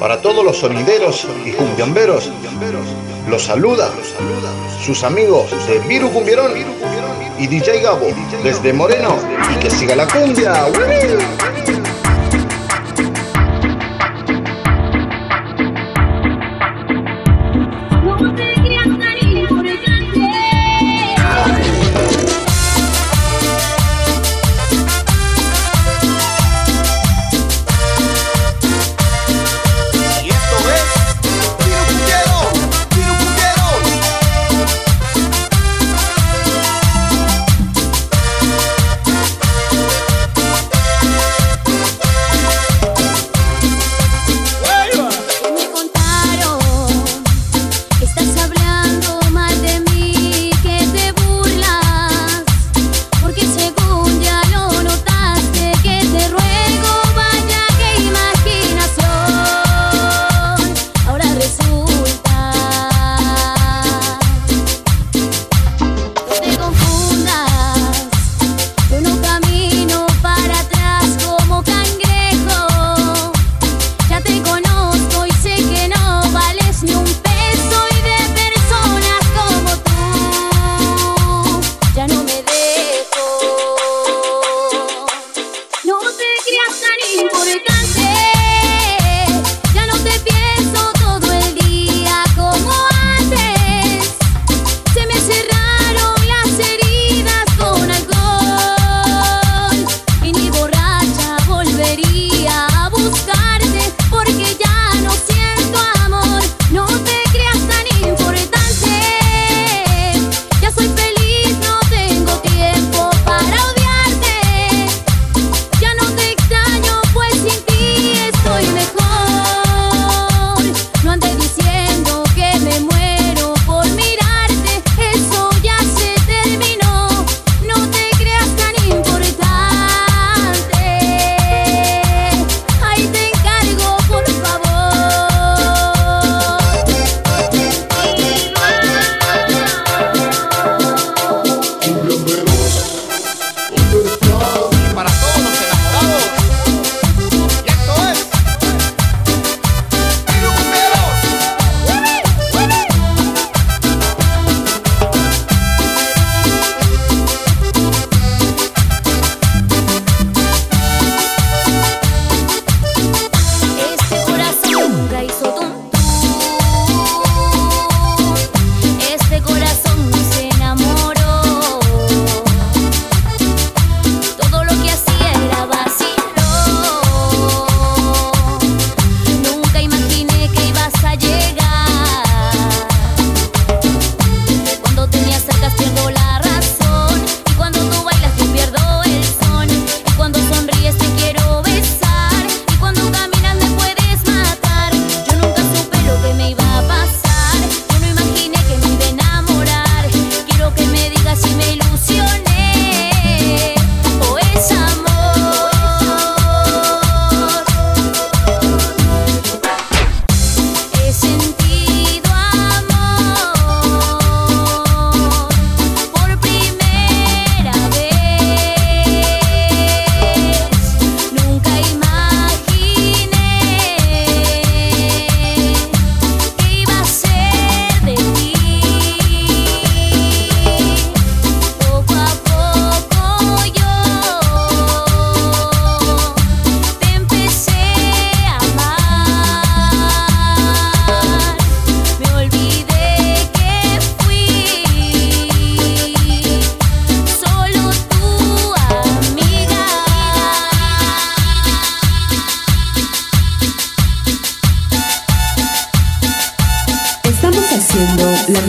Para todos los sonideros y cumbiamberos, los saluda sus amigos de Viru Cumbierón y DJ Gabo desde Moreno y que siga la cumbia.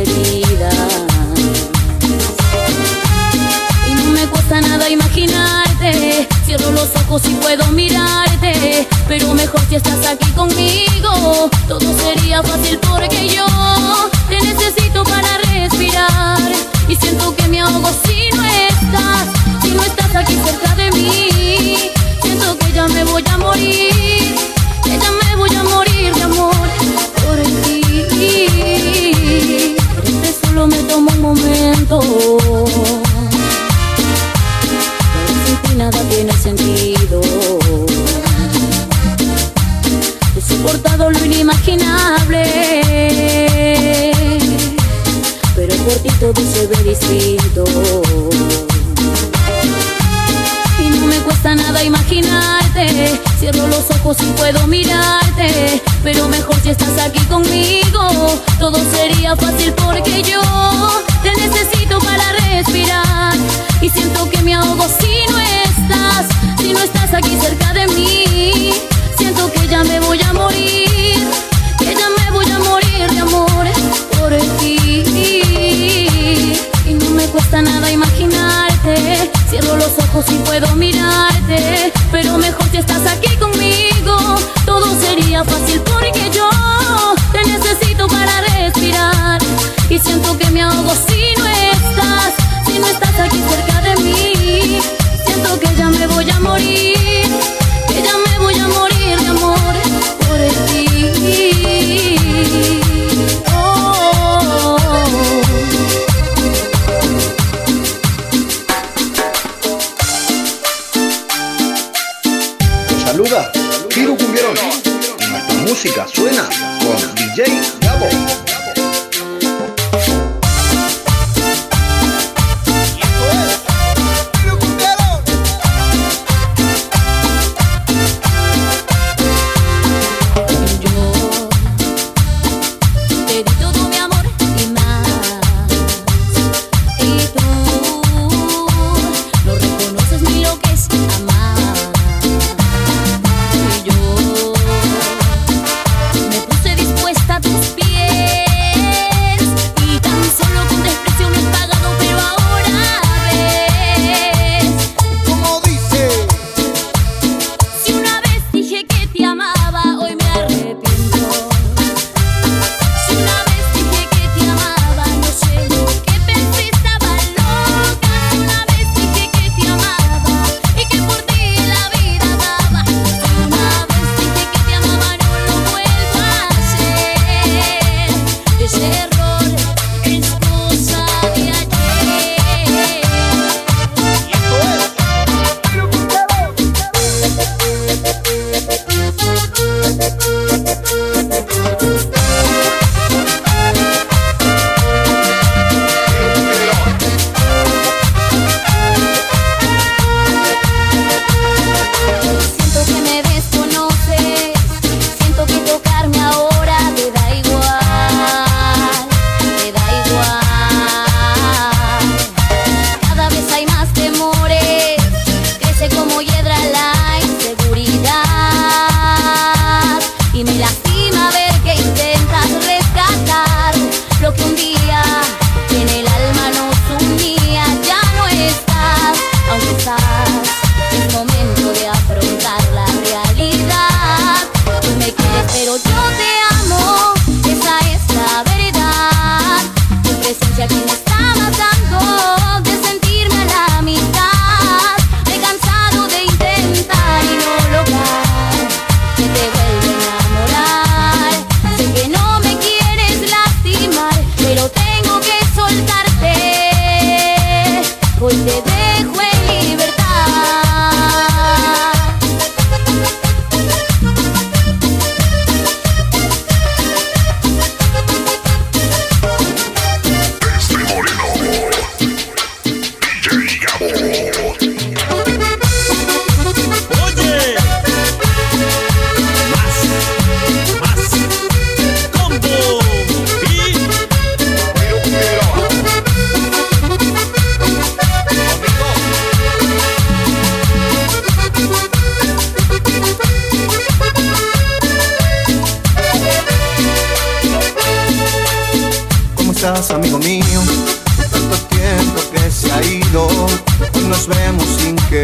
Y no me cuesta nada imaginarte, cierro los ojos y puedo mirarte, pero mejor si estás aquí conmigo, todo sería fácil para prometo más. si no estás, si no estás aquí cerca de mí, siento que ya me voy a morir, que ya me voy a morir de amor por ti. Y no me cuesta nada imaginarte, cierro los ojos y puedo mirarte, pero mejor si estás aquí conmigo, todo sería fácil.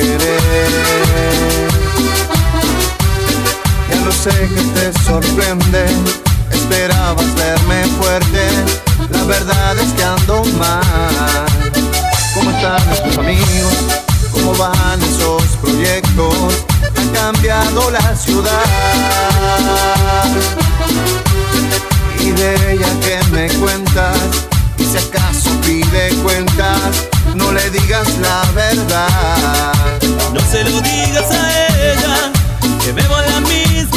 Querer. Ya lo sé que te sorprende, esperabas verme fuerte, la verdad es que ando mal. ¿Cómo están nuestros amigos? ¿Cómo van esos proyectos? Ha cambiado la ciudad y de ella que me cuentas. Si acaso pide cuentas, no le digas la verdad. No se lo digas a ella, que bebo la misma